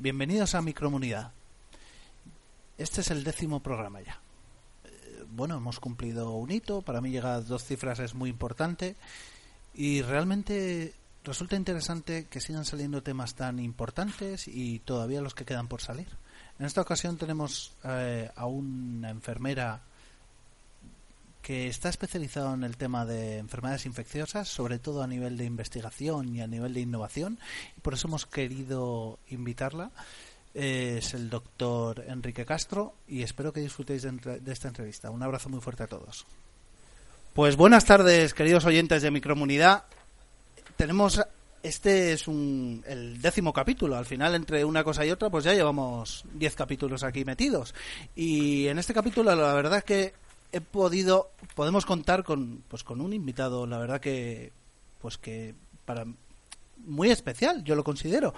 bienvenidos a Micromunidad. Este es el décimo programa ya. Eh, bueno, hemos cumplido un hito, para mí llegar a dos cifras es muy importante y realmente resulta interesante que sigan saliendo temas tan importantes y todavía los que quedan por salir. En esta ocasión tenemos eh, a una enfermera que está especializada en el tema de enfermedades infecciosas, sobre todo a nivel de investigación y a nivel de innovación, y por eso hemos querido invitarla. Es el doctor Enrique Castro y espero que disfrutéis de, esta entrevista. Un abrazo muy fuerte a todos. Pues buenas tardes, queridos oyentes de Micromunidad. Tenemos este es un, el décimo capítulo. Al final, entre una cosa y otra, pues ya llevamos diez capítulos aquí metidos. Y en este capítulo, la verdad es que he podido, podemos contar con, pues con un invitado, la verdad que, pues que para muy especial, yo lo considero,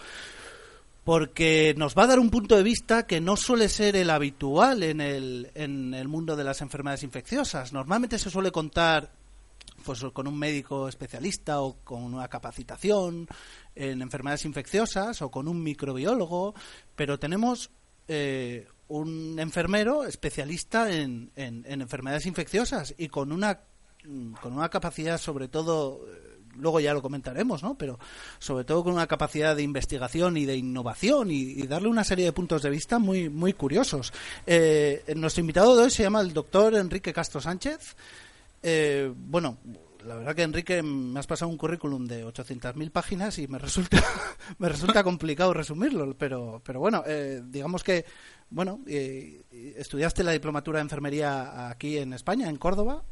porque nos va a dar un punto de vista que no suele ser el habitual en el, en el mundo de las enfermedades infecciosas. Normalmente se suele contar pues con un médico especialista o con una capacitación en enfermedades infecciosas o con un microbiólogo, pero tenemos eh, un enfermero especialista en, en, enfermedades infecciosas y con una con una capacidad sobre todo eh, luego ya lo comentaremos, ¿no? Pero sobre todo con una capacidad de investigación y de innovación y, darle una serie de puntos de vista muy muy curiosos. Eh, nuestro invitado de hoy se llama el doctor Enrique Castro Sánchez. Eh, bueno, la verdad que Enrique me has pasado un currículum de 800.000 páginas y me resulta me resulta complicado resumirlo, pero pero bueno, eh, digamos que bueno, eh, estudiaste la diplomatura de enfermería aquí en España, en Córdoba,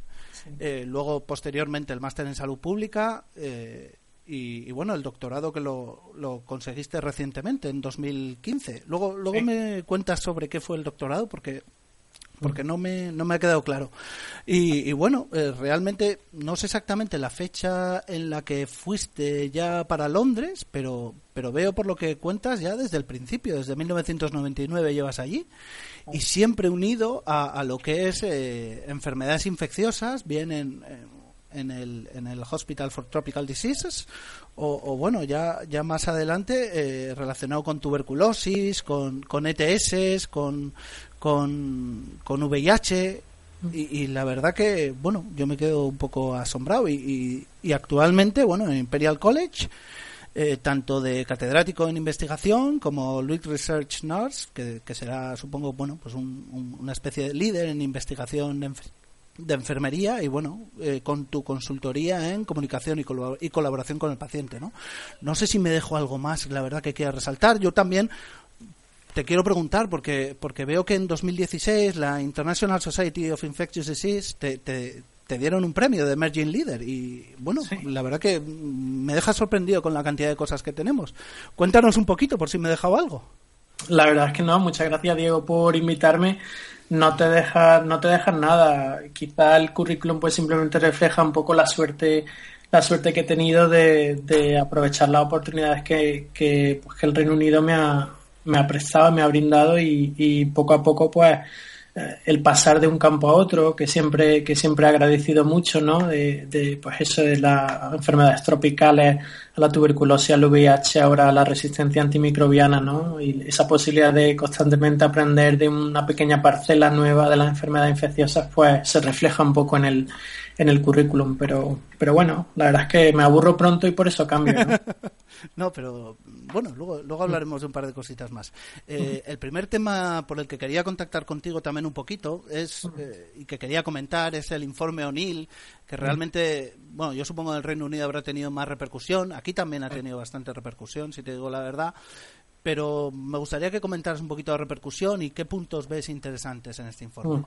eh, luego posteriormente el máster en salud pública y, bueno, el doctorado que lo, lo, conseguiste recientemente, en 2015. Luego, luego me cuentas sobre qué fue el doctorado, porque porque no me, no me ha quedado claro. Y, bueno, eh, realmente no sé exactamente la fecha en la que fuiste ya para Londres, pero, pero veo por lo que cuentas ya desde el principio, desde 1999 llevas allí, y siempre unido a, lo que es eh, enfermedades infecciosas, bien en, en, el, en el Hospital for Tropical Diseases, o, bueno, ya, ya más adelante eh, relacionado con tuberculosis, con, con ETS, con, con, con VIH y, la verdad que, bueno, yo me quedo un poco asombrado y, y, actualmente, bueno, en Imperial College, eh, tanto de catedrático en investigación como Luis Research Nurse, que, que será, supongo, bueno, pues una especie de líder en investigación de, enfermería y, bueno, eh, con tu consultoría en comunicación y, y colaboración con el paciente, ¿no? No sé si me dejo algo más, la verdad que quiera resaltar. Yo también te quiero preguntar, porque, porque veo que en 2016 la International Society of Infectious Disease te, te, dieron un premio de Emerging Leader. Y bueno, la verdad que me deja sorprendido con la cantidad de cosas que tenemos. Cuéntanos un poquito, por si me he dejado algo. La verdad es que no. Muchas gracias, Diego, por invitarme. No te dejas no te dejas nada. Quizá el currículum pues simplemente refleja un poco la suerte la suerte que he tenido de, de aprovechar las oportunidades que, que, pues, que el Reino Unido me ha, me ha prestado, me ha brindado y, poco a poco pues eh, el pasar de un campo a otro que siempre que siempre he agradecido mucho no de, pues eso de las enfermedades tropicales a la tuberculosis al VIH ahora a la resistencia antimicrobiana no y esa posibilidad de constantemente aprender de una pequeña parcela nueva de las enfermedades infecciosas pues se refleja un poco en el en el currículum pero pero bueno la verdad es que me aburro pronto y por eso cambio ¿no? No, pero bueno, luego, luego hablaremos de un par de cositas más. Eh, el primer tema por el que quería contactar contigo también un poquito es eh, y que quería comentar es el informe O'Neill, que realmente, bueno, yo supongo que el Reino Unido habrá tenido más repercusión. Aquí también ha tenido bastante repercusión, si te digo la verdad. Pero me gustaría que comentaras un poquito de repercusión y qué puntos ves interesantes en este informe.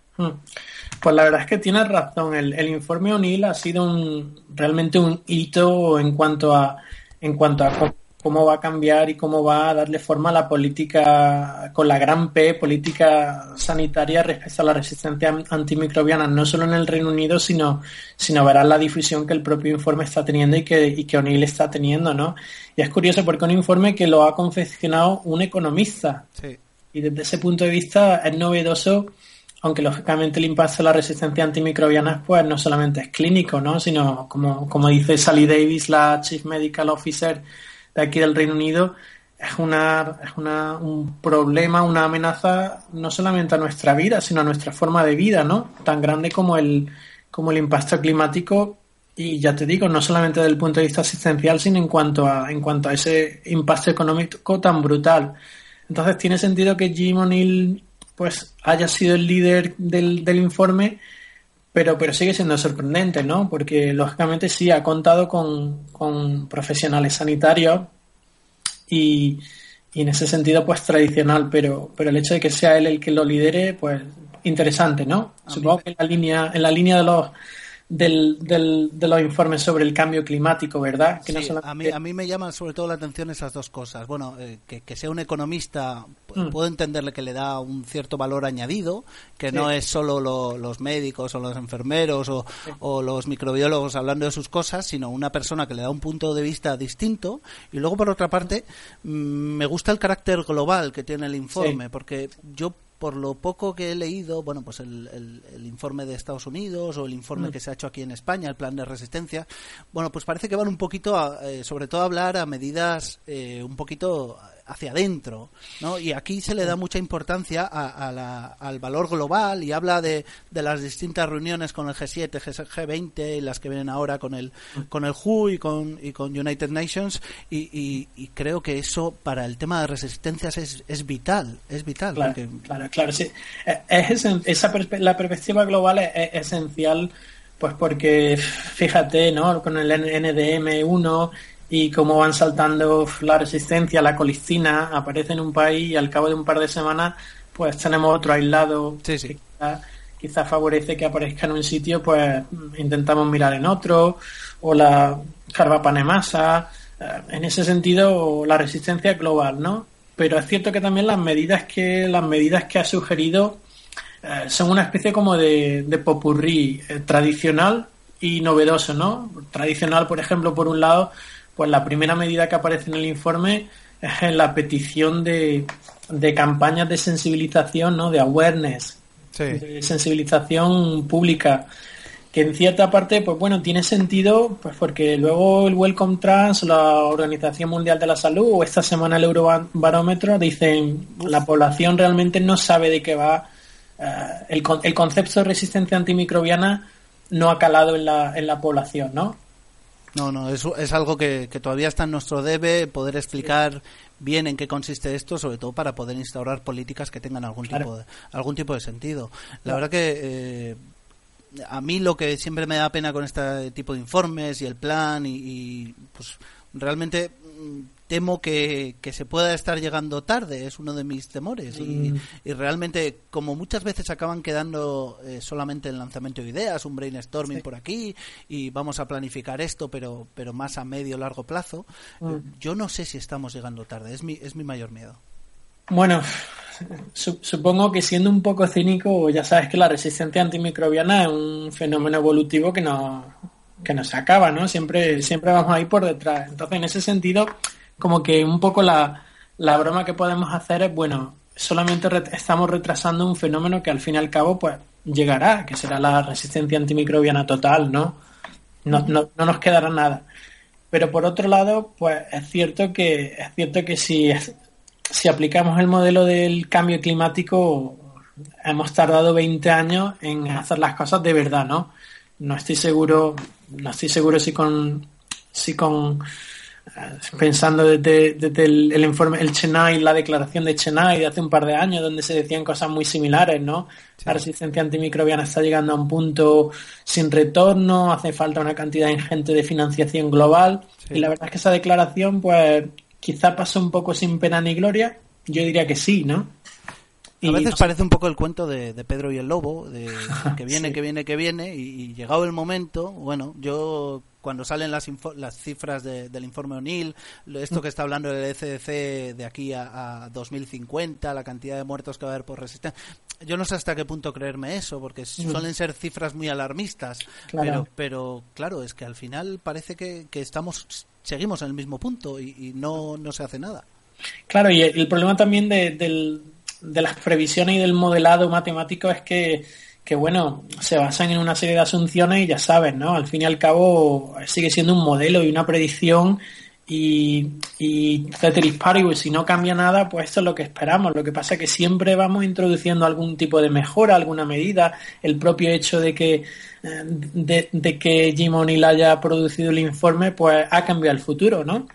Pues la verdad es que tienes razón. El, el informe O'Neill ha sido un, realmente un hito en cuanto a en cuanto a cómo va a cambiar y cómo va a darle forma a la política, con la gran P, política sanitaria respecto a la resistencia antimicrobiana, no solo en el Reino Unido, sino, sino verás la difusión que el propio informe está teniendo y que, y que O'Neill está teniendo, ¿no? Y es curioso porque un informe que lo ha confeccionado un economista. Y desde ese punto de vista es novedoso aunque lógicamente el impacto de la resistencia antimicrobiana pues no solamente es clínico, ¿no? sino como, como dice Sally Davis, la Chief Medical Officer de aquí del Reino Unido, es, una, es una, un problema, una amenaza no solamente a nuestra vida, sino a nuestra forma de vida, ¿no? Tan grande como el, como el impacto climático y ya te digo, no solamente desde el punto de vista asistencial, sino en cuanto a, en cuanto a ese impacto económico tan brutal. Entonces tiene sentido que Jim O'Neill pues haya sido el líder del, del informe, pero, pero sigue siendo sorprendente, ¿no? Porque lógicamente sí ha contado con, con profesionales sanitarios y, y, en ese sentido pues tradicional, pero, pero el hecho de que sea él el que lo lidere, pues interesante, ¿no? Supongo que en la línea, en la línea de los del, del, de los informes sobre el cambio climático, ¿verdad? Que a, mí, a mí me llaman sobre todo la atención esas dos cosas. Bueno, eh, que, sea un economista, mm. puedo entenderle que le da un cierto valor añadido, que no es solo los médicos o los enfermeros o, o, los microbiólogos hablando de sus cosas, sino una persona que le da un punto de vista distinto. Y luego, por otra parte, mm, me gusta el carácter global que tiene el informe, porque yo por lo poco que he leído, bueno, pues el, el, informe de Estados Unidos o el informe mm. que se ha hecho aquí en España, el plan de resistencia, bueno, pues parece que van un poquito, a, eh, sobre todo a hablar a medidas eh, un poquito hacia adentro, ¿no? Y aquí se le da mucha importancia al valor global y habla de, las distintas reuniones con el G7, G20 y las que vienen ahora con el con el WHO y con, y con United Nations y, creo que eso para el tema de resistencias es, es vital, es vital. Claro, claro, sí. Eh, es, esa la perspectiva global es, esencial pues porque fíjate, ¿no? Con el NDM1 y cómo van saltando la resistencia, la colistina, aparece en un país y al cabo de un par de semanas pues tenemos otro aislado que quizás favorece que aparezca en un sitio, pues intentamos mirar en otro, o la carbapanemasa, eh, en ese sentido la resistencia global, ¿no? Pero es cierto que también las medidas que las medidas que ha sugerido eh, son una especie como de, de popurrí eh, tradicional y novedoso, ¿no? Tradicional, por ejemplo, por un lado, pues la primera medida que aparece en el informe es la petición de, de campañas de sensibilización, ¿no? De awareness, de sensibilización pública, que en cierta parte, pues bueno, tiene sentido, pues porque luego el Welcome Trans, la Organización Mundial de la Salud o esta semana el Eurobarómetro dicen la población realmente no sabe de qué va eh, el, el concepto de resistencia antimicrobiana no ha calado en la, en la población, ¿no? No, no, es, es algo que, todavía está en nuestro debe poder explicar bien en qué consiste esto, sobre todo para poder instaurar políticas que tengan algún tipo de, algún tipo de sentido. La verdad que eh, a mí lo que siempre me da pena con este tipo de informes y el plan y, y pues realmente mm, temo que, se pueda estar llegando tarde, es uno de mis temores. Y, mm. realmente, como muchas veces acaban quedando eh, solamente el lanzamiento de ideas, un brainstorming por aquí, y vamos a planificar esto, pero, pero más a medio largo plazo, mm. eh, yo no sé si estamos llegando tarde, es mi, es mi mayor miedo. Bueno, supongo que siendo un poco cínico, ya sabes que la resistencia antimicrobiana es un fenómeno evolutivo que no, que no se acaba, ¿no? Siempre, siempre vamos a ir por detrás. Entonces, en ese sentido, como que un poco la, la broma que podemos hacer es, bueno, solamente estamos retrasando un fenómeno que al fin y al cabo pues llegará, que será la resistencia antimicrobiana total, ¿no? No, no, no nos quedará nada. Pero por otro lado, pues es cierto que es cierto que si, si aplicamos el modelo del cambio climático, hemos tardado 20 años en hacer las cosas de verdad, ¿no? No estoy seguro, no estoy seguro si con si con pensando desde, el, informe, el Chennai, la declaración de Chennai de hace un par de años, donde se decían cosas muy similares, ¿no? La resistencia antimicrobiana está llegando a un punto sin retorno, hace falta una cantidad ingente de financiación global, y la verdad es que esa declaración, pues, quizá pasó un poco sin pena ni gloria, yo diría que sí, ¿no? a veces parece un poco el cuento de, Pedro y el Lobo, de que viene, que viene, que viene, y, llegado el momento, bueno, yo cuando salen las, las cifras del informe O'Neill, esto que está hablando el ECDC de aquí a, 2050, la cantidad de muertos que va a haber por resistencia, yo no sé hasta qué punto creerme eso, porque suelen ser cifras muy alarmistas, Pero, pero claro, es que al final parece que, estamos seguimos en el mismo punto y, no, no se hace nada. Claro, y el, problema también de, de las previsiones y del modelado matemático es que que bueno, se basan en una serie de asunciones y ya sabes, ¿no? Al fin y al cabo sigue siendo un modelo y una predicción y, y ceteris paribus, si no cambia nada, pues esto es lo que esperamos. Lo que pasa es que siempre vamos introduciendo algún tipo de mejora, alguna medida. El propio hecho de que, eh, de, que Jim O'Neill haya producido el informe, pues ha cambiado el futuro, ¿no?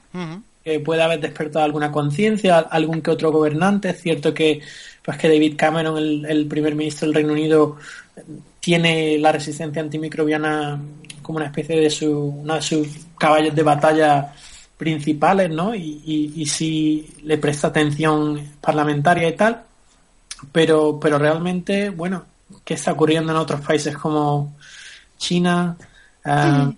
Que puede haber despertado alguna conciencia, algún que otro gobernante. Es cierto que, pues que David Cameron, el, el primer ministro del Reino Unido, tiene la resistencia antimicrobiana como una especie de su, una de sus caballos de batalla principales, ¿no? Y, y, si le presta atención parlamentaria y tal, pero, pero realmente, bueno, ¿qué está ocurriendo en otros países como China, ah,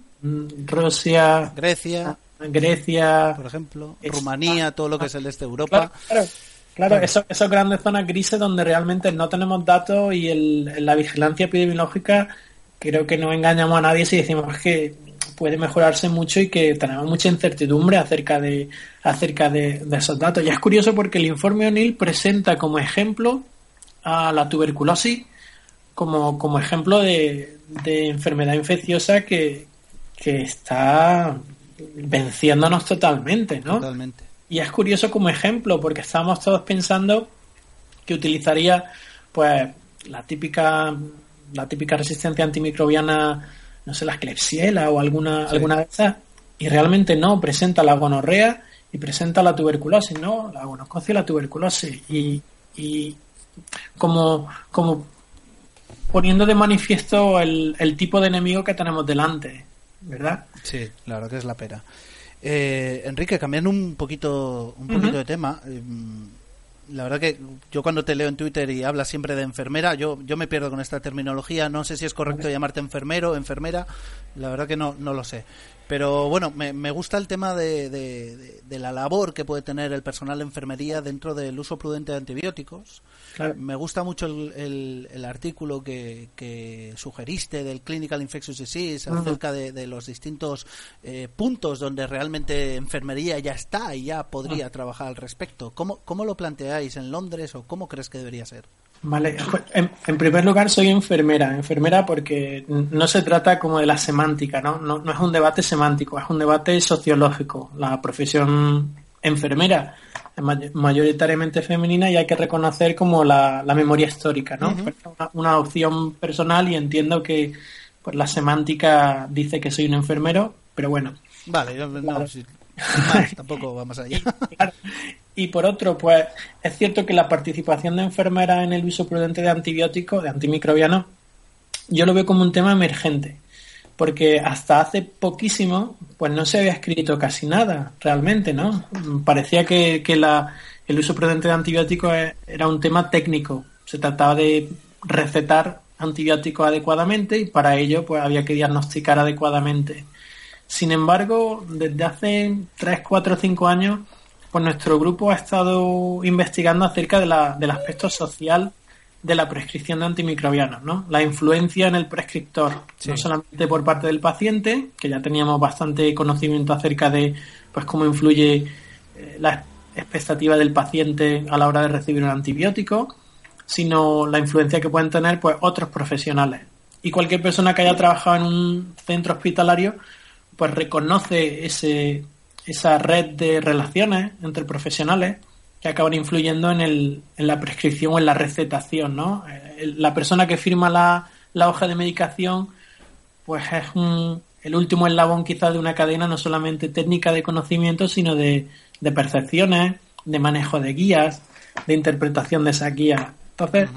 Rusia, Grecia, Grecia, por ejemplo, Rumanía, todo lo que es el este de Europa? Claro, claro. Esos, grandes zonas grises donde realmente no tenemos datos y el, la vigilancia epidemiológica creo que no engañamos a nadie si decimos que puede mejorarse mucho y que tenemos mucha incertidumbre acerca de, acerca de, esos datos. Y es curioso porque el informe O'Neill presenta como ejemplo a la tuberculosis como, como ejemplo de, enfermedad infecciosa que, que está venciéndonos totalmente, ¿no? Totalmente. Y es curioso como ejemplo porque estamos todos pensando que utilizaría pues la típica la típica resistencia antimicrobiana no sé, la Klebsiella o alguna, alguna de esas, y realmente no, presenta la gonorrea y presenta la tuberculosis, ¿no? La gonococia y la tuberculosis. Y, y como, como poniendo de manifiesto el, el tipo de enemigo que tenemos delante, ¿verdad? Sí, claro que es la pera. Eh, Enrique, cambiando un poquito, un poquito de tema, eh, la verdad que yo cuando te leo en Twitter y hablas siempre de enfermera, yo, yo me pierdo con esta terminología. No sé si es correcto llamarte enfermero, enfermera. La verdad que no, no lo sé. Pero bueno, me, me gusta el tema de, de, la labor que puede tener el personal de enfermería dentro del uso prudente de antibióticos. Me gusta mucho el, el, artículo que, que, sugeriste del Clinical Infectious Disease acerca de, los distintos eh, puntos donde realmente enfermería ya está y ya podría ah. trabajar al respecto. ¿Cómo, ¿Cómo lo planteáis en Londres o cómo crees que debería ser? Vale, en, primer lugar soy enfermera, enfermera porque no se trata como de la semántica, ¿no? No, no es un debate semántico, es un debate sociológico. La profesión enfermera mayoritariamente femenina y hay que reconocer como la, memoria histórica, ¿no? una, opción personal y entiendo que pues, la semántica dice que soy un enfermero, pero bueno. Vale, tampoco vamos allá. Y por otro, pues es cierto que la participación de enfermeras en el uso prudente de antibióticos, de antimicrobianos, yo lo veo como un tema emergente, porque hasta hace poquísimo, pues no se había escrito casi nada, realmente, ¿no? Parecía que, el uso prudente de antibióticos e, era un tema técnico, se trataba de recetar antibióticos adecuadamente y para ello pues había que diagnosticar adecuadamente. Sin embargo, desde hace 3, 4, 5 años pues nuestro grupo ha estado investigando acerca del aspecto social de la prescripción de antimicrobianos, ¿no? La influencia en el prescriptor, no solamente por parte del paciente, que ya teníamos bastante conocimiento acerca de pues cómo influye eh, la expectativa del paciente a la hora de recibir un antibiótico, sino la influencia que pueden tener pues otros profesionales. Y cualquier persona que haya trabajado en un centro hospitalario pues reconoce ese esa red de relaciones entre profesionales que acaban influyendo en, el, en la prescripción o en la recetación, ¿no? Eh, la persona que firma la, la hoja de medicación, pues es un, el último eslabón quizás de una cadena no solamente técnica de conocimiento, sino de, de percepciones, de manejo de guías, de interpretación de esas guías. Entonces,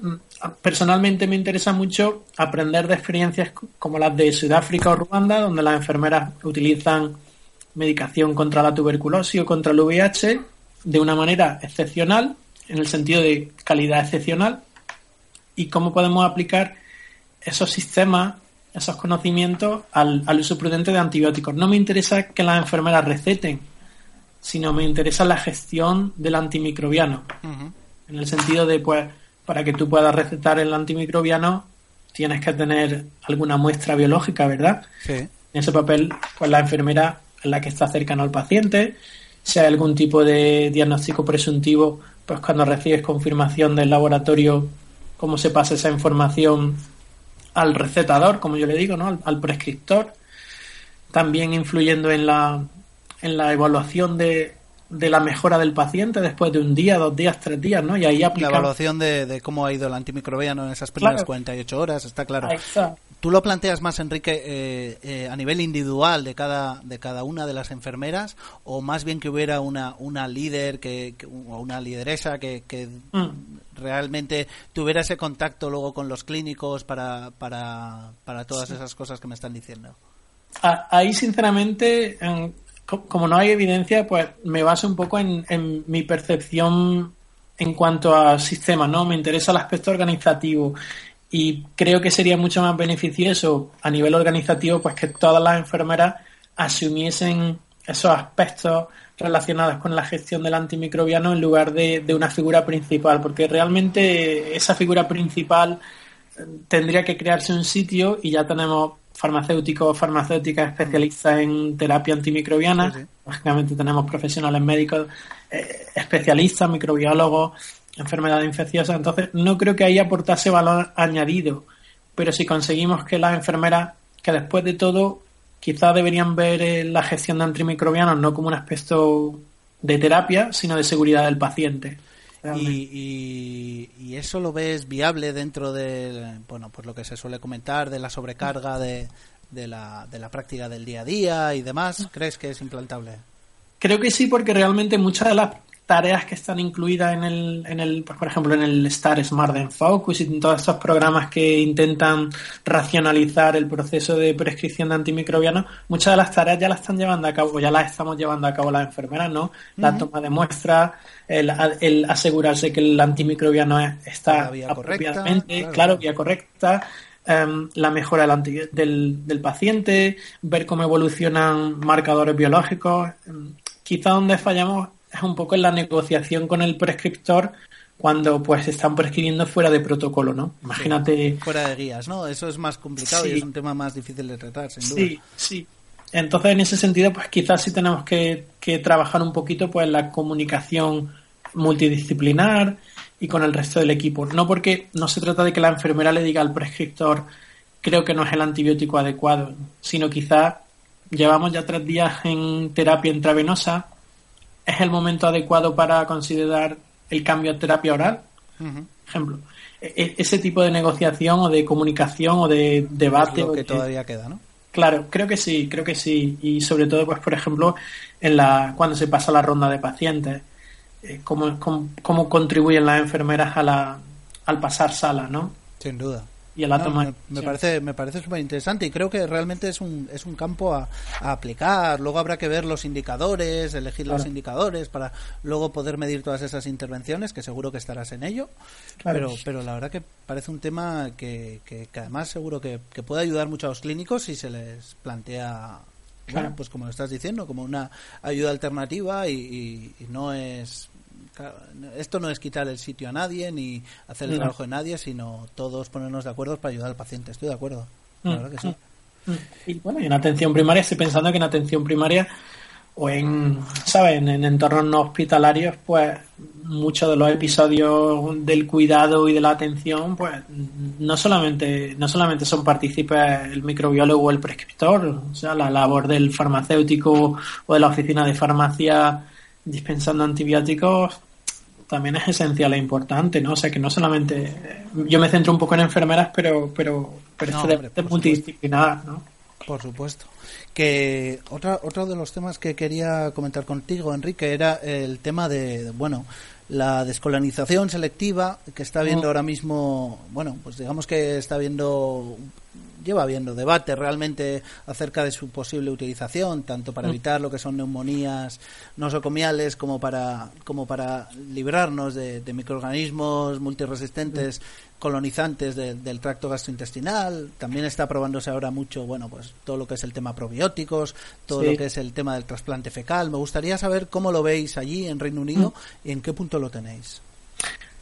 mm, personalmente me interesa mucho aprender de experiencias como las de Sudáfrica o Ruanda, donde las enfermeras utilizan medicación contra la tuberculosis o contra el VIH de una manera excepcional, en el sentido de calidad excepcional, y cómo podemos aplicar esos sistemas, esos conocimientos al, uso prudente de antibióticos. No me interesa que las enfermeras receten, sino me interesa la gestión del antimicrobiano. En el sentido de, pues, para que tú puedas recetar el antimicrobiano, tienes que tener alguna muestra biológica, ¿verdad? En ese papel, pues la enfermera la que está cercano al paciente, si hay algún tipo de diagnóstico presuntivo, pues cuando recibes confirmación del laboratorio, cómo se pasa esa información al recetador, como yo le digo, ¿no? al, prescriptor, también influyendo en la, en la evaluación de, de la mejora del paciente después de un día, dos días, tres días, ¿no? Y ahí aplicar... La evaluación de, cómo ha ido el antimicrobiano en esas primeras 48 horas, está claro. Tú lo planteas más, Enrique, eh, eh, a nivel individual de cada, de cada una de las enfermeras o más bien que hubiera una, una líder que, o una lideresa que, que mm. realmente tuviera ese contacto luego con los clínicos para, para, para todas esas cosas que me están diciendo. Ahí, sinceramente, como no hay evidencia, pues me baso un poco en, mi percepción en cuanto a sistemas, ¿no? Me interesa el aspecto organizativo y creo que sería mucho más beneficioso a nivel organizativo pues que todas las enfermeras asumiesen esos aspectos relacionados con la gestión del antimicrobiano en lugar de, de una figura principal, porque realmente esa figura principal eh, tendría que crearse un sitio y ya tenemos farmacéuticos farmacéuticas especialistas en terapia antimicrobiana. Básicamente tenemos profesionales médicos eh, especialistas, microbiólogos, enfermedades infecciosas. Entonces, no creo que ahí aportase valor añadido. Pero si conseguimos que las enfermeras, que después de todo, quizás deberían ver eh, la gestión de antimicrobianos no como un aspecto de terapia, sino de seguridad del paciente. Y, y, eso lo ves viable dentro de bueno pues lo que se suele comentar de la sobrecarga de, de, la, de la práctica del día a día y demás. Crees que es implantable creo que sí porque realmente muchas de las tareas que están incluidas en el, en el pues, por ejemplo, en el Star Smart en Focus y en todos estos programas que intentan racionalizar el proceso de prescripción de antimicrobianos, muchas de las tareas ya las están llevando a cabo, ya las estamos llevando a cabo las enfermeras, ¿no? La toma de muestras, el, asegurarse que el antimicrobiano está apropiadamente, claro, vía correcta, em, la mejora del, del, del, paciente, ver cómo evolucionan marcadores biológicos. Em, quizá donde fallamos un poco en la negociación con el prescriptor cuando pues están prescribiendo fuera de protocolo, ¿no? Imagínate... fuera de guías, ¿no? Eso es más complicado y es un tema más difícil de tratar, sin duda. Sí, sí. Entonces, en ese sentido, pues quizás sí tenemos que, que trabajar un poquito pues la comunicación multidisciplinar y con el resto del equipo. No porque no se trata de que la enfermera le diga al prescriptor creo que no es el antibiótico adecuado, sino quizás llevamos ya tres días en terapia intravenosa, es el momento adecuado para considerar el cambio a terapia oral. Ejemplo, e, e, ese tipo de negociación o de comunicación o de debate. que todavía queda, ¿no? Claro, creo que sí, creo que sí. Y sobre todo, pues, por ejemplo, en la, cuando se pasa la ronda de pacientes, eh, cómo, cómo, contribuyen las enfermeras a la, al pasar sala, ¿no? Sin duda y a la toma. Me, parece me parece súper interesante y creo que realmente es un, es un campo a, aplicar. Luego habrá que ver los indicadores, elegir los indicadores para luego poder medir todas esas intervenciones, que seguro que estarás en ello. Pero, pero la verdad que parece un tema que, que, además seguro que, que, puede ayudar mucho a los clínicos si se les plantea bueno, pues como lo estás diciendo, como una ayuda alternativa y, no es esto no es quitar el sitio a nadie ni hacer el trabajo de nadie, sino todos ponernos de acuerdo para ayudar al paciente. Estoy de acuerdo. Mm. que sí. Mm. Y bueno, en atención primaria estoy pensando que en atención primaria o en, ¿sabes? En, entornos no hospitalarios, pues muchos de los episodios del cuidado y de la atención, pues no solamente, no solamente son partícipes el microbiólogo o el prescriptor, o sea, la labor del farmacéutico o de la oficina de farmacia dispensando antibióticos también es esencial e importante, ¿no? O sea, que no solamente... Yo me centro un poco en enfermeras, pero, pero, pero es multidisciplinar, ¿no? Por supuesto. Que otra, otro de los temas que quería comentar contigo, Enrique, era el tema de, bueno, la descolonización selectiva que está viendo mm. ahora mismo, bueno, pues digamos que está viendo lleva habiendo debate realmente acerca de su posible utilización, tanto para mm. evitar lo que son neumonías nosocomiales como para, como para librarnos de, microorganismos multiresistentes mm. colonizantes del tracto gastrointestinal. También está probándose ahora mucho, bueno, pues todo lo que es el tema probióticos, todo lo que es el tema del trasplante fecal. Me gustaría saber cómo lo veis allí en Reino Unido mm. y en qué punto lo tenéis.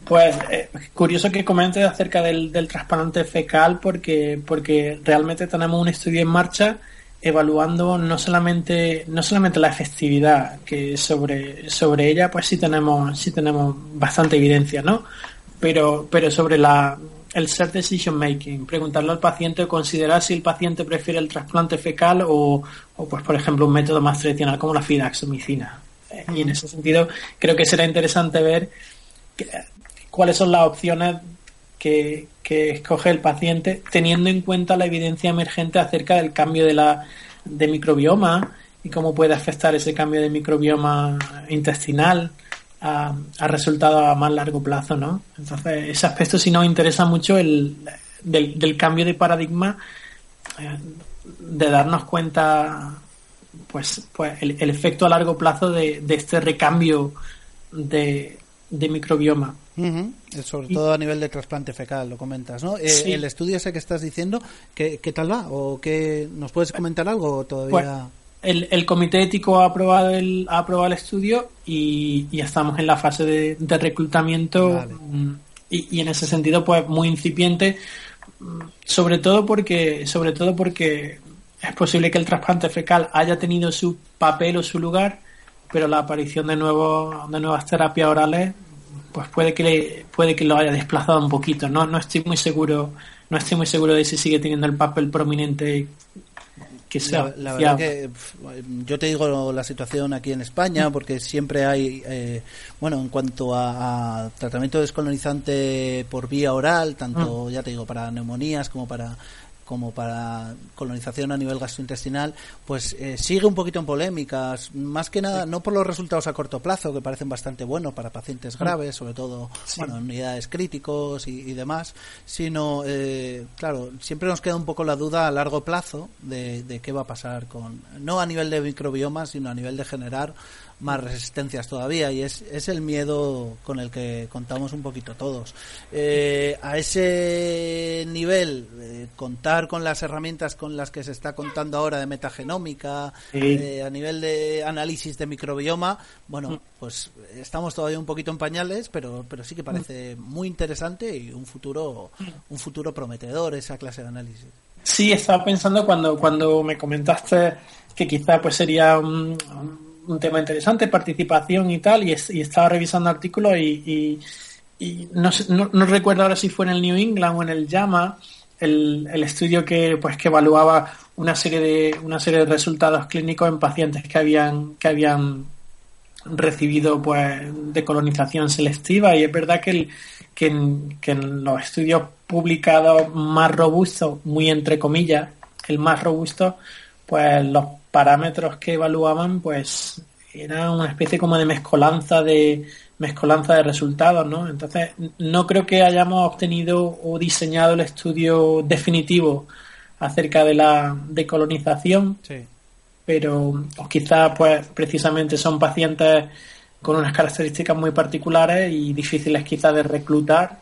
Pues eh, curioso que comentes acerca del, del, trasplante fecal porque, porque realmente tenemos un estudio en marcha evaluando no solamente, no solamente la efectividad, que sobre, sobre ella pues sí tenemos, sí tenemos bastante evidencia, ¿no? Pero, pero sobre la, el ser decision making, preguntarle al paciente o considerar si el paciente prefiere el trasplante fecal o, o pues por ejemplo un método más tradicional como la fidaxomicina. Y en ese sentido creo que será interesante ver cuáles son las opciones que, que, escoge el paciente teniendo en cuenta la evidencia emergente acerca del cambio de la de microbioma y cómo puede afectar ese cambio de microbioma intestinal a, a resultados a más largo plazo, ¿no? Entonces, ese aspecto sí nos interesa mucho el, del, cambio de paradigma, eh, de darnos cuenta, pues, pues el, el, efecto a largo plazo de, de este recambio de, de microbioma. Uh -huh. Sobre todo a nivel de trasplante fecal, lo comentas, ¿no? Eh, sí. El estudio ese que estás diciendo, ¿qué, ¿qué, tal va? ¿O qué, nos puedes comentar algo todavía? El, el, comité ético ha aprobado el, ha aprobado el estudio y, y estamos en la fase de, de reclutamiento vale. y, y, en ese sentido pues muy incipiente sobre todo porque sobre todo porque es posible que el trasplante fecal haya tenido su papel o su lugar pero la aparición de nuevos de nuevas terapias orales pues puede que le, puede que lo haya desplazado un poquito no no estoy muy seguro no estoy muy seguro de si sigue teniendo el papel prominente que sea la, la verdad que yo te digo la situación aquí en España porque siempre hay eh, bueno en cuanto a, a, tratamiento descolonizante por vía oral tanto mm. ya te digo para neumonías como para como para colonización a nivel gastrointestinal, pues eh, sigue un poquito en polémicas, más que nada no por los resultados a corto plazo, que parecen bastante buenos para pacientes graves, sobre todo sí. bueno, en unidades críticos y, y demás, sino, eh, claro, siempre nos queda un poco la duda a largo plazo de, de qué va a pasar con, no a nivel de microbioma, sino a nivel de generar más resistencias todavía y es, es el miedo con el que contamos un poquito todos. Eh, a ese nivel, eh, contar con las herramientas con las que se está contando ahora de metagenómica, sí. eh, a nivel de análisis de microbioma, bueno, mm. pues estamos todavía un poquito en pañales, pero, pero sí que parece muy interesante y un futuro, un futuro prometedor esa clase de análisis. Sí, estaba pensando cuando, cuando me comentaste que quizá pues sería un, un un tema interesante, participación y tal, y, estaba revisando artículos y, y, no, no, recuerdo ahora si fue en el New England o en el JAMA, el, estudio que pues que evaluaba una serie de una serie de resultados clínicos en pacientes que habían que habían recibido pues decolonización selectiva. Y es verdad que el, que en, que en los estudios publicados más robustos, muy entre comillas, el más robusto, pues los parámetros que evaluaban pues era una especie como de mezcolanza de mezcolanza de resultados, ¿no? Entonces, no creo que hayamos obtenido o diseñado el estudio definitivo acerca de la decolonización, sí. pero o quizás pues precisamente son pacientes con unas características muy particulares y difíciles quizás de reclutar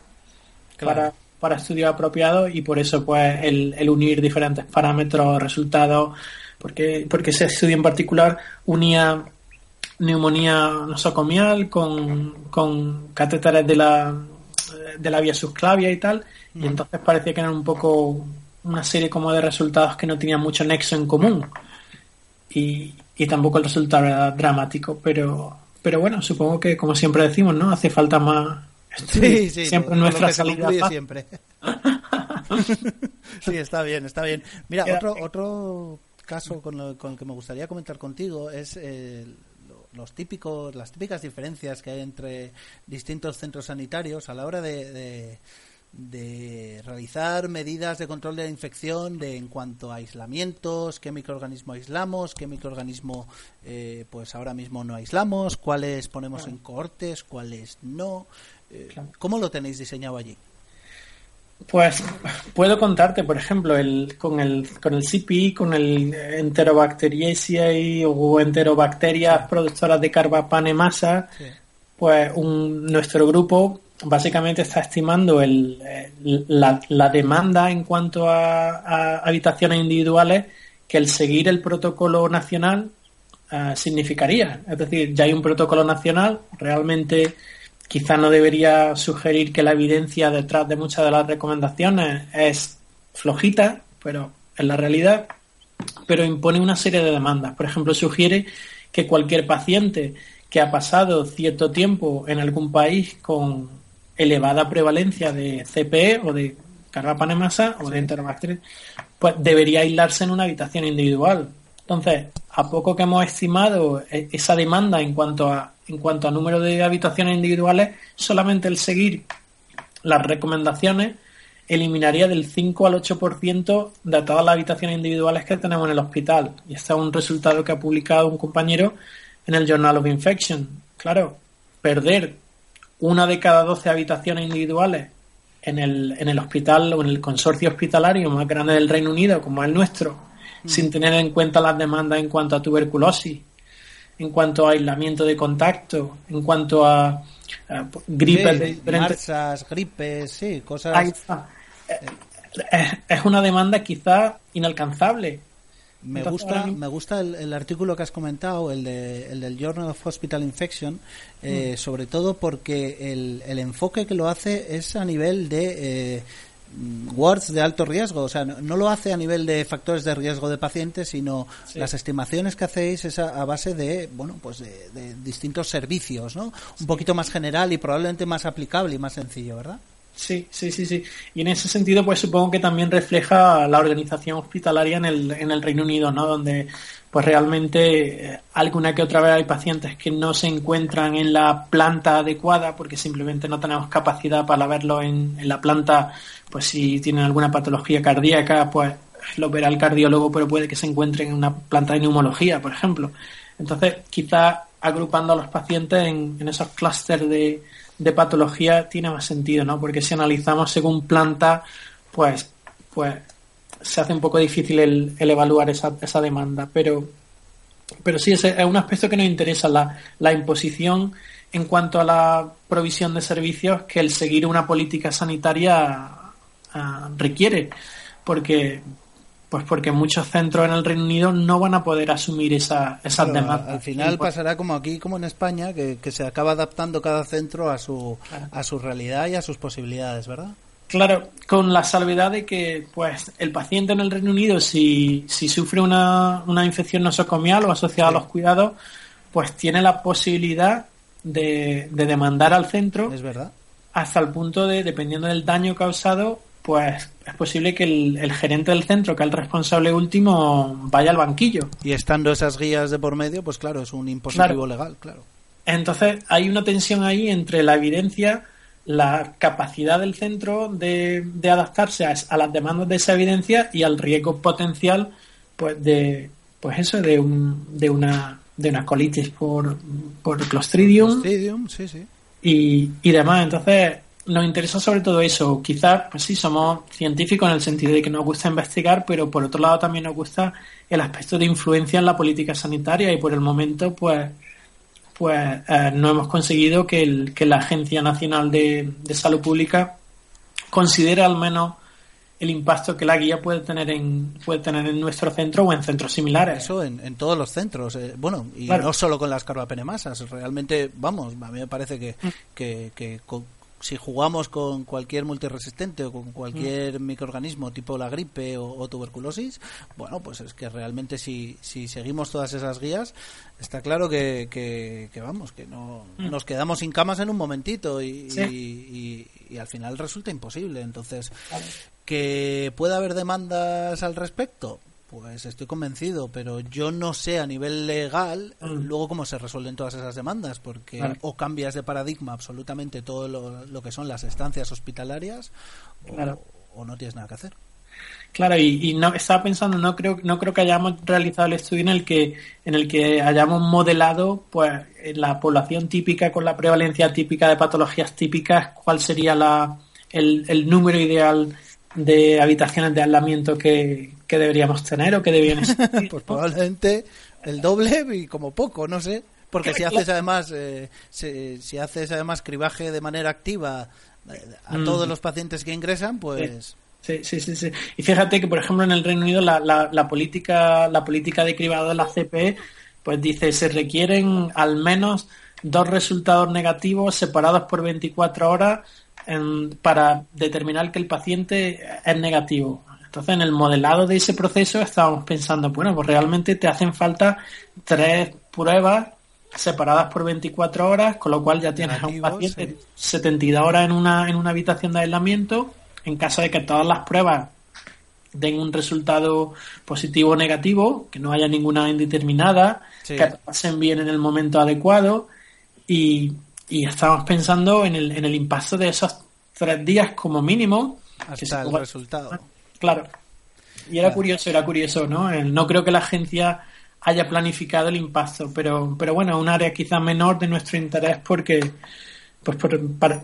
claro. para, para estudios apropiados y por eso pues el, el unir diferentes parámetros, resultados, porque, porque ese estudio en particular unía neumonía nosocomial con, con catéteres de la, de la vía subclavia y tal, y entonces parecía que eran un poco una serie como de resultados que no tenían mucho nexo en común. Y, y tampoco el resultado era dramático, pero, pero bueno, supongo que como siempre decimos, ¿no? Hace falta más Sí, sí, siempre nuestra salida. siempre. sí, está bien, está bien. Mira, otro, otro caso con, lo, con el que me gustaría comentar contigo es eh, los típicos, las típicas diferencias que hay entre distintos centros sanitarios a la hora de, de, de realizar medidas de control de la infección de en cuanto a aislamientos, qué microorganismo aislamos, qué microorganismo eh, pues ahora mismo no aislamos, cuáles ponemos en cohortes, cuáles no. Eh, ¿Cómo lo tenéis diseñado allí? Pues puedo contarte, por ejemplo, el, con el con el CPI, con el Enterobacteriaceae o enterobacterias productoras de carbapane masa, sí. pues un, nuestro grupo básicamente está estimando el, el, la, la, demanda en cuanto a, a, habitaciones individuales que el seguir el protocolo nacional uh, significaría. Es decir, ya hay un protocolo nacional, realmente quizá no debería sugerir que la evidencia detrás de muchas de las recomendaciones es flojita, pero en la realidad, pero impone una serie de demandas. Por ejemplo, sugiere que cualquier paciente que ha pasado cierto tiempo en algún país con elevada prevalencia de CPE o de carga pan masa o de Enterobacter, pues debería aislarse en una habitación individual. Entonces, a poco que hemos estimado e, esa demanda en cuanto a, en cuanto a número de habitaciones individuales, solamente el seguir las recomendaciones eliminaría del 5 al 8% de todas las habitaciones individuales que tenemos en el hospital. Y este es un resultado que ha publicado un compañero en el Journal of Infection. Claro, perder una de cada 12 habitaciones individuales en el, en el hospital o en el consorcio hospitalario más grande del Reino Unido, como el nuestro, mm. sin tener en cuenta las demandas en cuanto a tuberculosis, en cuanto a aislamiento de contacto, en cuanto a, gripes de diferentes... gripes, sí, cosas... Es una demanda quizá inalcanzable me gusta, me gusta el, artículo que has comentado, el, de, el del Journal of Hospital Infection, eh, mm. sobre todo porque el, el, enfoque que lo hace es a nivel de eh, wards de alto riesgo, o sea, no, lo hace a nivel de factores de riesgo de pacientes, sino las estimaciones que hacéis es a, base de, bueno, pues de, de distintos servicios, ¿no? Un poquito más general y probablemente más aplicable y más sencillo, ¿verdad? Sí, sí, sí, sí. Y en ese sentido, pues supongo que también refleja la organización hospitalaria en el, en el Reino Unido, ¿no? Donde, pues realmente, eh, alguna que otra vez hay pacientes que no se encuentran en la planta adecuada porque simplemente no tenemos capacidad para verlo en, en la planta, pues si tienen alguna patología cardíaca, pues lo verá el cardiólogo, pero puede que se encuentren en una planta de neumología, por ejemplo. Entonces, quizá agrupando a los pacientes en, en esos clústeres de, de patología tiene más sentido, ¿no? Porque si analizamos según planta, pues, pues se hace un poco difícil el, evaluar esa, esa, demanda. Pero, pero sí, es, es un aspecto que nos interesa, la, la imposición en cuanto a la provisión de servicios que el seguir una política sanitaria ah, requiere. Porque pues porque muchos centros en el Reino Unido no van a poder asumir esa, esas demandas. Al final pasará como aquí, como en España, que, se acaba adaptando cada centro a su, a su realidad y a sus posibilidades, ¿verdad? Claro, con la salvedad de que pues el paciente en el Reino Unido, si, si sufre una, una infección nosocomial o asociada a los cuidados, pues tiene la posibilidad de, de demandar al centro. Es verdad. Hasta el punto de, dependiendo del daño causado, pues es posible que el, gerente del centro, que es el responsable último, vaya al banquillo. Y estando esas guías de por medio, pues claro, es un impositivo legal, claro. Entonces hay una tensión ahí entre la evidencia, la capacidad del centro de, adaptarse a, las demandas de esa evidencia y al riesgo potencial, pues de, pues eso, de un, de una de una colitis por, por Clostridium. Clostridium, sí, sí. Y, y demás. Entonces, nos interesa sobre todo eso. Quizás, pues sí, somos científicos en el sentido de que nos gusta investigar, pero por otro lado también nos gusta el aspecto de influencia en la política sanitaria y por el momento, pues, pues eh, no hemos conseguido que, el, que la Agencia Nacional de, Salud Pública considere al menos el impacto que la guía puede tener en puede tener en nuestro centro o en centros similares. Eso en, todos los centros. Eh, bueno, y no solo con las carbapenemasas. Realmente, vamos, a mí me parece que, mm. que, que si jugamos con cualquier multiresistente o con cualquier mm. microorganismo tipo la gripe o, tuberculosis, bueno, pues es que realmente si, si seguimos todas esas guías, está claro que, que, vamos, que no mm. nos quedamos sin camas en un momentito y, y, al final resulta imposible. Entonces, que pueda haber demandas al respecto, pues estoy convencido, pero yo no sé a nivel legal mm. luego cómo se resuelven todas esas demandas, porque o cambias de paradigma absolutamente todo lo, que son las estancias hospitalarias o, no tienes nada que hacer. Claro, y, no estaba pensando, no creo, no creo que hayamos realizado el estudio en el que, en el que hayamos modelado, pues, la población típica con la prevalencia típica de patologías típicas, cuál sería la, el, el número ideal de habitaciones de aislamiento que, deberíamos tener o que deberían existir. pues probablemente el doble y como poco, no sé. Porque si haces además eh, si, haces además cribaje de manera activa eh, a mm. todos los pacientes que ingresan, pues Sí, sí, sí, sí. Y fíjate que, por ejemplo, en el Reino Unido la, la, política la política de cribado de la CPE pues dice se requieren al menos dos resultados negativos separados por 24 horas para determinar que el paciente es negativo. Entonces, en el modelado de ese proceso estábamos pensando, bueno, pues realmente te hacen falta tres pruebas separadas por 24 horas, con lo cual ya tienes a un paciente 72 horas en una, en una habitación de aislamiento, en caso de que todas las pruebas den un resultado positivo o negativo, que no haya ninguna indeterminada, que pasen bien en el momento adecuado y, y estamos pensando en el, en el impacto de esos tres días como mínimo. Hasta el resultado. Claro. Y era curioso, era curioso, ¿no? no creo que la agencia haya planificado el impacto, pero, pero bueno, un área quizá menor de nuestro interés porque, pues para,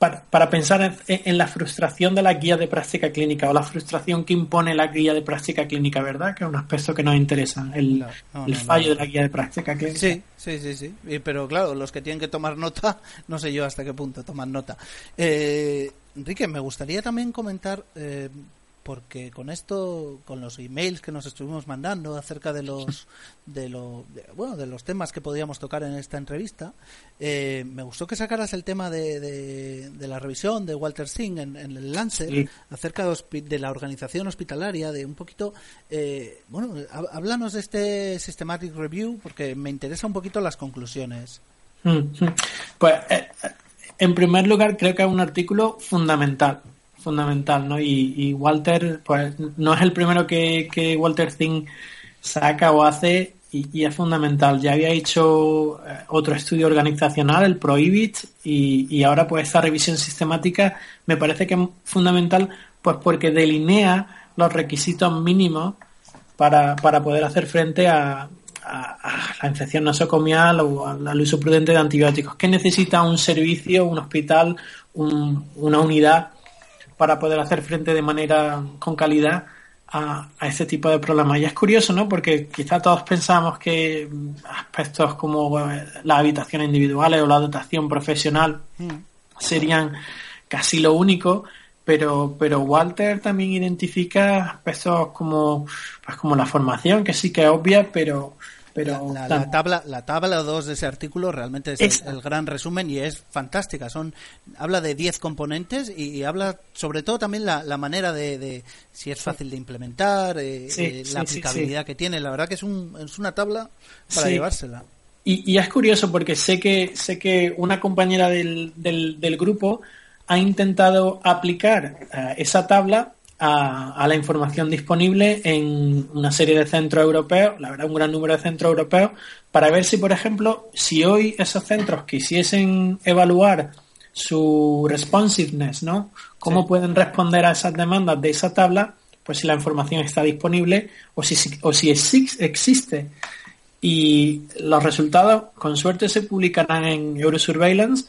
para, pensar en, la frustración de la guía de práctica clínica o la frustración que impone la guía de práctica clínica, ¿verdad? Que es un aspecto que nos interesa, el, fallo de la guía de práctica clínica. Sí, sí, sí, sí. Pero claro, los que tienen que tomar nota, no sé yo hasta qué punto toman nota. Eh, Enrique, me gustaría también comentar, eh, porque con esto, con los emails que nos estuvimos mandando acerca de los, de lo, bueno, de los temas que podíamos tocar en esta entrevista, eh, me gustó que sacaras el tema de, de, la revisión de Walter Singh en, el Lancet acerca de, la organización hospitalaria, de un poquito, eh, bueno, háblanos de este systematic review porque me interesa un poquito las conclusiones. Mm, mm. Pues, eh, en primer lugar, creo que es un artículo fundamental fundamental, ¿no? Y, Walter, pues no es el primero que, que Walter Thing saca o hace y, es fundamental. Ya había hecho eh, otro estudio organizacional, el Prohibit, y, ahora pues esta revisión sistemática me parece que es fundamental pues porque delinea los requisitos mínimos para, para poder hacer frente a, la infección nosocomial o al uso prudente de antibióticos. ¿Qué necesita un servicio, un hospital, una unidad para poder hacer frente de manera con calidad a, este tipo de problemas. Y es curioso, ¿no? Porque quizá todos pensamos que aspectos como las habitaciones individuales o la dotación profesional mm. serían casi lo único, pero, pero Walter también identifica aspectos como, pues como la formación, que sí que es obvia, pero, pero la, tabla la tabla 2 de ese artículo realmente es el, gran resumen y es fantástica. Son habla de 10 componentes y, habla sobre todo también la, la manera de, si es fácil de implementar eh, eh, la aplicabilidad que tiene. La verdad que es, un, es una tabla para llevársela. Y, y, es curioso porque sé que sé que una compañera del, del, del grupo ha intentado aplicar eh, esa tabla a, la información disponible en una serie de centros europeos, la verdad un gran número de centros europeos, para ver si, por ejemplo, si hoy esos centros quisiesen evaluar su responsiveness, ¿no? Cómo pueden responder a esas demandas de esa tabla, pues si la información está disponible o si, o si existe. Y los resultados, con suerte, se publicarán en Eurosurveillance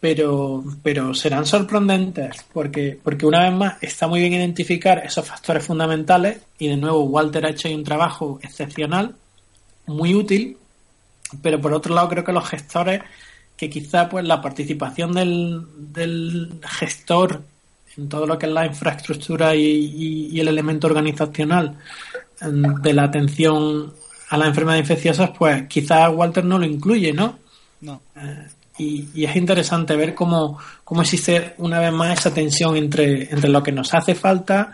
pero, pero serán sorprendentes porque, porque una vez más está muy bien identificar esos factores fundamentales y de nuevo Walter ha hecho un trabajo excepcional, muy útil, pero por otro lado creo que los gestores, que quizá pues la participación del, del gestor en todo lo que es la infraestructura y, el elemento organizacional de la atención a las enfermedades infecciosas, pues quizá Walter no lo incluye, ¿no? No. Eh, y, es interesante ver cómo, cómo, existe una vez más esa tensión entre, entre lo que nos hace falta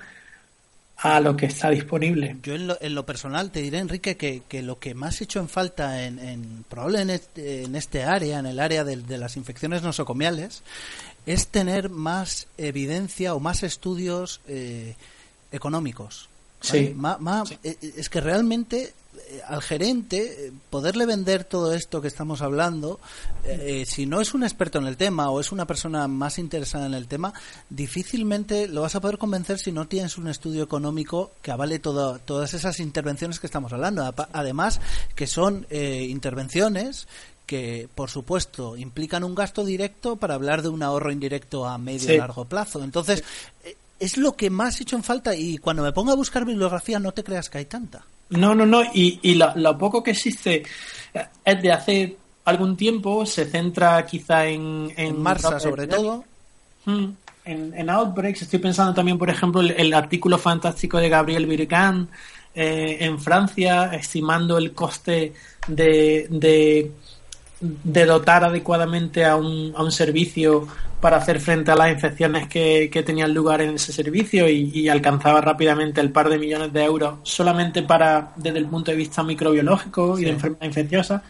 a lo que está disponible. Yo en lo, en lo personal te diré, Enrique, que, que, lo que más he hecho en falta en, en probablemente en este área, en el área de, de las infecciones nosocomiales, es tener más evidencia o más estudios eh, económicos. Sí. Eh, Es que realmente al gerente eh, poderle vender todo esto que estamos hablando, eh, si no es un experto en el tema o es una persona más interesada en el tema, difícilmente lo vas a poder convencer si no tienes un estudio económico que avale todas esas intervenciones que estamos hablando. Además, que son intervenciones que, por supuesto, implican un gasto directo para hablar de un ahorro indirecto a medio y largo plazo. Entonces, es lo que más he hecho en falta y cuando me pongo a buscar bibliografía no te creas que hay tanta. No, no, no. Y, y lo, poco que existe eh, es de hace algún tiempo, se centra quizá en... En, Marsa, sobre todo. Hmm. En, en, Outbreaks, estoy pensando también, por ejemplo, el, el artículo fantástico de Gabriel Virgan eh, en Francia, estimando el coste de, de, de dotar adecuadamente a un, a un servicio para hacer frente a las infecciones que, tenían lugar en ese servicio y, alcanzaba rápidamente el par de millones de euros solamente para desde el punto de vista microbiológico y de enfermedad infecciosa.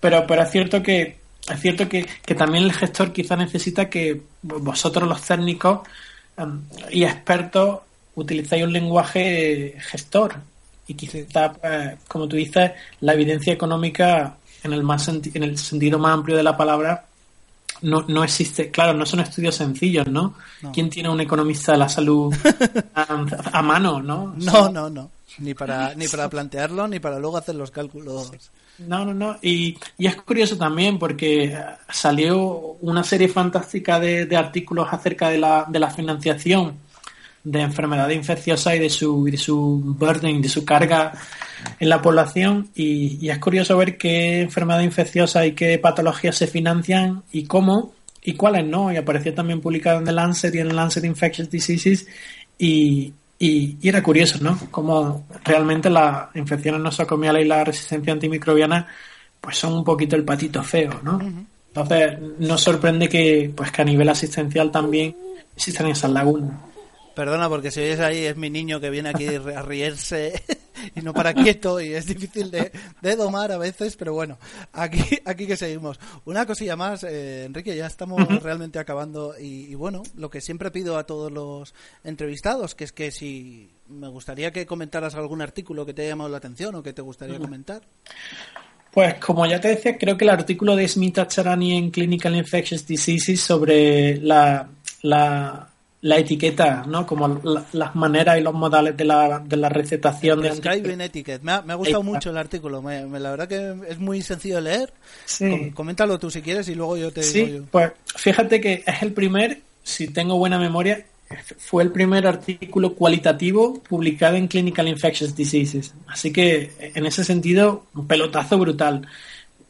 Pero, pero es cierto que es cierto que, también el gestor quizá necesita que vosotros los técnicos um, y expertos utilizáis un lenguaje gestor y quizá, pues, como tú dices, la evidencia económica en el, más en el sentido más amplio de la palabra no, no existe, claro, no son estudios sencillos, ¿no? ¿Quién tiene un economista de la salud a, mano, no? No, no, no. Ni para, ni para plantearlo, ni para luego hacer los cálculos. No, no, no. Y, y es curioso también porque salió una serie fantástica de, de artículos acerca de la, de la financiación de enfermedades infecciosas y de su, de su burden, de su carga en la población y, es curioso ver qué enfermedades infecciosas y qué patologías se financian y cómo y cuáles no. Y apareció también publicado en The Lancet y en el Lancet Infectious Diseases y, y, era curioso, ¿no? Cómo realmente las infecciones nosocomiales y la resistencia antimicrobiana pues son un poquito el patito feo, ¿no? Entonces, nos sorprende que, pues, que a nivel asistencial también existan esas lagunas. Perdona, porque si oyes ahí es mi niño que viene aquí a reírse y no para quieto y es difícil de, domar a veces, pero bueno, aquí, aquí que seguimos. Una cosilla más, eh, Enrique, ya estamos realmente acabando y, bueno, lo que siempre pido a todos los entrevistados, que es que si me gustaría que comentaras algún artículo que te haya llamado la atención o que te gustaría comentar. Pues como ya te decía, creo que el artículo de Smith Acharani en Clinical Infectious Diseases sobre la, la la etiqueta, ¿no? Como las maneras y los modales de la, de la recetación. El de etiquette. Me ha, me ha gustado mucho el artículo. Me, la verdad que es muy sencillo de leer. Sí. Coméntalo tú si quieres y luego yo te sí, digo yo. Pues fíjate que es el primer, si tengo buena memoria, fue el primer artículo cualitativo publicado en Clinical Infectious Diseases. Así que en ese sentido, un pelotazo brutal.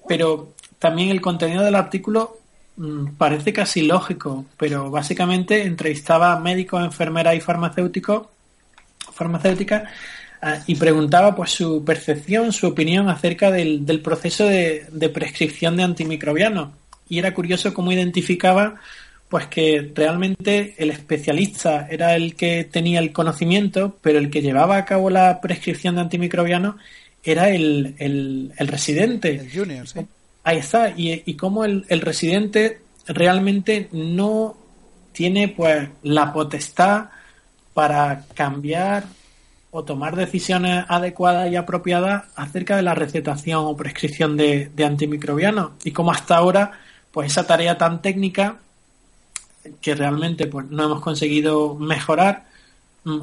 Pero también el contenido del artículo parece casi lógico, pero básicamente entrevistaba a médicos, enfermeras y farmacéuticos, farmacéuticas ah, y preguntaba pues su percepción, su opinión acerca del, proceso de, prescripción de antimicrobianos. Y era curioso cómo identificaba pues que realmente el especialista era el que tenía el conocimiento, pero el que llevaba a cabo la prescripción de antimicrobianos era el, el, el residente. El junior, sí. Ahí está, y, y cómo el, residente realmente no tiene pues la potestad para cambiar o tomar decisiones adecuadas y apropiadas acerca de la recetación o prescripción de, antimicrobianos. Y cómo hasta ahora pues esa tarea tan técnica que realmente pues no hemos conseguido mejorar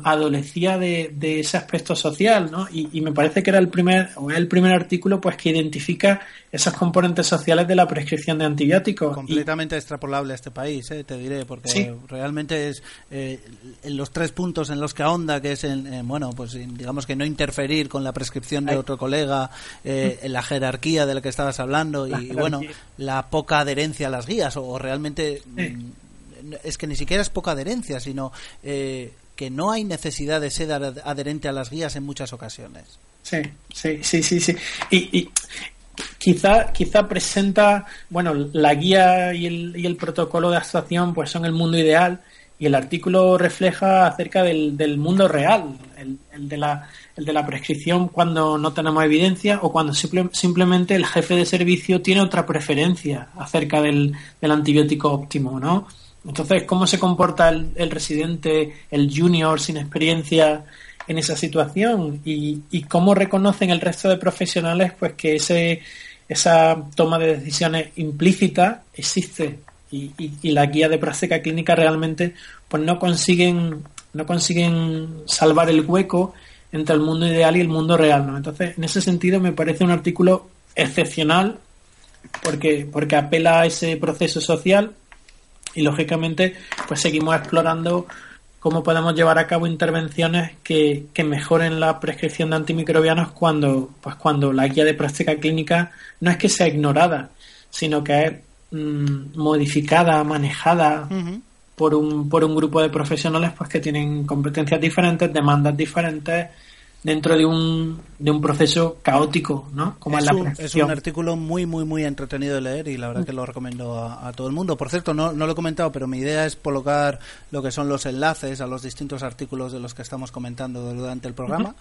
adolecía de, de, ese aspecto social, ¿no? Y, me parece que era el primer, o el primer artículo, pues que identifica esos componentes sociales de la prescripción de antibióticos. Completamente extrapolable a este país, ¿eh? te diré, porque realmente es eh, en los tres puntos en los que ahonda, que es, en, bueno, pues digamos que no interferir con la prescripción de otro colega, eh, en la jerarquía de la que estabas hablando, y, bueno, la poca adherencia a las guías, o, realmente... Mm, es que ni siquiera es poca adherencia, sino eh, que no hay necesidad de ser adherente a las guías en muchas ocasiones. Sí, sí, sí, sí, sí. Y, quizá, quizá presenta, bueno, la guía y el, y el protocolo de actuación pues son el mundo ideal y el artículo refleja acerca del, del mundo real, el, de la, el de la prescripción cuando no tenemos evidencia o cuando simplemente el jefe de servicio tiene otra preferencia acerca del, del antibiótico óptimo, ¿no? Entonces, ¿cómo se comporta el, residente, el junior sin experiencia en esa situación? Y, cómo reconocen el resto de profesionales pues que ese, esa toma de decisiones implícita existe y, la guía de práctica clínica realmente pues no consiguen no consiguen salvar el hueco entre el mundo ideal y el mundo real ¿no? entonces en ese sentido me parece un artículo excepcional porque porque apela a ese proceso social y lógicamente pues seguimos explorando cómo podemos llevar a cabo intervenciones que, mejoren la prescripción de antimicrobianos cuando pues cuando la guía de práctica clínica no es que sea ignorada sino que es mm, modificada manejada por un por un grupo de profesionales pues que tienen competencias diferentes demandas diferentes dentro de un, de un proceso caótico, ¿no? Como es, la un, es un artículo muy, muy, muy entretenido de leer y la verdad que lo recomiendo a, todo el mundo. Por cierto, no, no, lo he comentado, pero mi idea es colocar lo que son los enlaces a los distintos artículos de los que estamos comentando durante el programa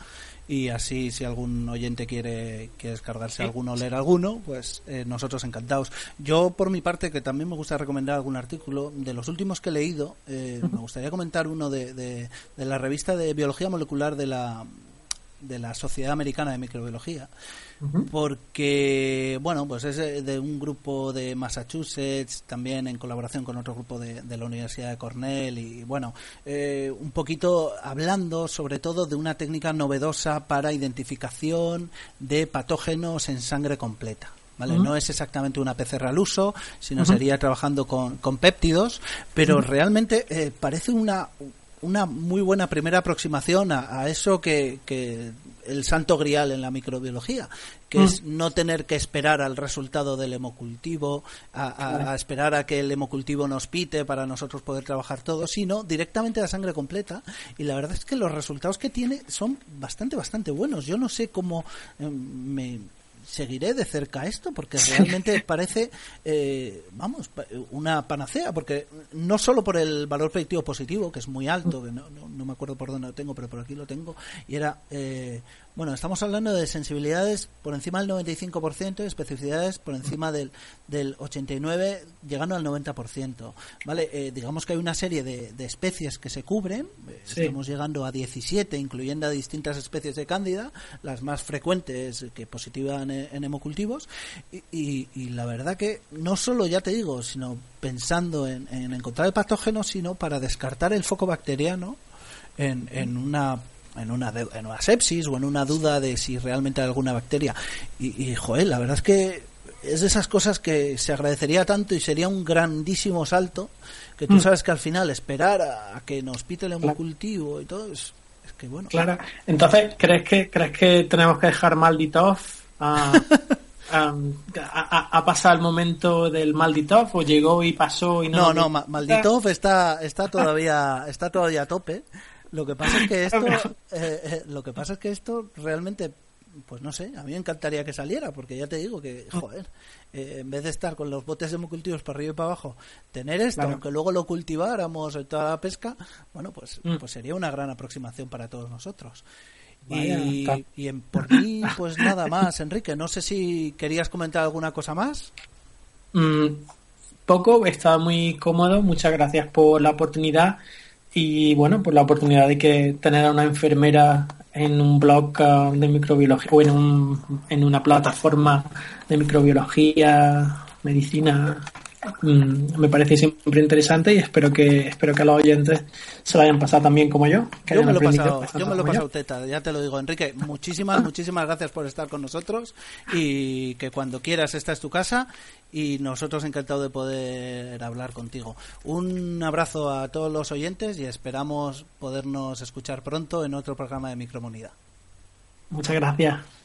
y así si algún oyente quiere, descargarse alguno o leer alguno, pues eh, nosotros encantados. Yo por mi parte, que también me gusta recomendar algún artículo, de los últimos que he leído, eh, me gustaría comentar uno de, de, de la revista de Biología Molecular de la de la Sociedad Americana de Microbiología, porque, bueno, pues es de un grupo de Massachusetts, también en colaboración con otro grupo de, la Universidad de Cornell, y bueno, eh, un poquito hablando sobre todo de una técnica novedosa para identificación de patógenos en sangre completa. ¿Vale? No es exactamente una PCR al uso, sino sería trabajando con, con péptidos, pero realmente eh, parece una, una muy buena primera aproximación a, eso que, que, el santo grial en la microbiología, que es mm. no tener que esperar al resultado del hemocultivo, a, a, esperar a que el hemocultivo nos pite para nosotros poder trabajar todo, sino directamente la sangre completa. Y la verdad es que los resultados que tiene son bastante, bastante buenos. Yo no sé cómo eh, me seguiré de cerca esto porque realmente parece, eh, vamos, una panacea, porque no solo por el valor predictivo positivo, que es muy alto, que no, no, me acuerdo por dónde lo tengo, pero por aquí lo tengo, y era eh, bueno, estamos hablando de sensibilidades por encima del 95%, especificidades por encima del, del 89%, llegando al 90%. ¿Vale? Eh, digamos que hay una serie de, de especies que se cubren, estamos llegando a 17, incluyendo a distintas especies de cándida, las más frecuentes que positivan en, hemocultivos, y, y, la verdad que no solo, ya te digo, sino pensando en, en encontrar el patógeno, sino para descartar el foco bacteriano en, en una en una, en una sepsis o en una duda de si realmente hay alguna bacteria. Y, y, joder, la verdad es que es de esas cosas que se agradecería tanto y sería un grandísimo salto que tú mm. sabes que al final esperar a, que nos pite el hemocultivo y todo es, que bueno. Claro. Entonces, ¿crees que crees que tenemos que dejar Malditov a, a, pasar el momento del Malditov o llegó y pasó y no? No, no, Malditov está está todavía está todavía a tope. Lo que pasa es que esto, eh, eh, lo que pasa es que esto realmente, pues no sé, a mí me encantaría que saliera, porque ya te digo que, joder, eh, en vez de estar con los botes de hemocultivos para arriba y para abajo, tener esto, aunque luego lo cultiváramos en toda la pesca, bueno, pues, mm. pues sería una gran aproximación para todos nosotros. y, y en, por mí, pues nada más, Enrique. No sé si querías comentar alguna cosa más. Mm, poco, estaba muy cómodo. Muchas gracias por la oportunidad y bueno, pues la oportunidad de que tener a una enfermera en un blog uh, de microbiología o en, un, en una plataforma de microbiología, medicina, me parece siempre interesante y espero que espero que los oyentes se lo hayan pasado también como yo. yo, me lo he pasado, yo me lo he pasado teta, ya te lo digo, Enrique. Muchísimas, muchísimas gracias por estar con nosotros y que cuando quieras esta es tu casa y nosotros encantados de poder hablar contigo. Un abrazo a todos los oyentes y esperamos podernos escuchar pronto en otro programa de Micromunidad. Muchas gracias.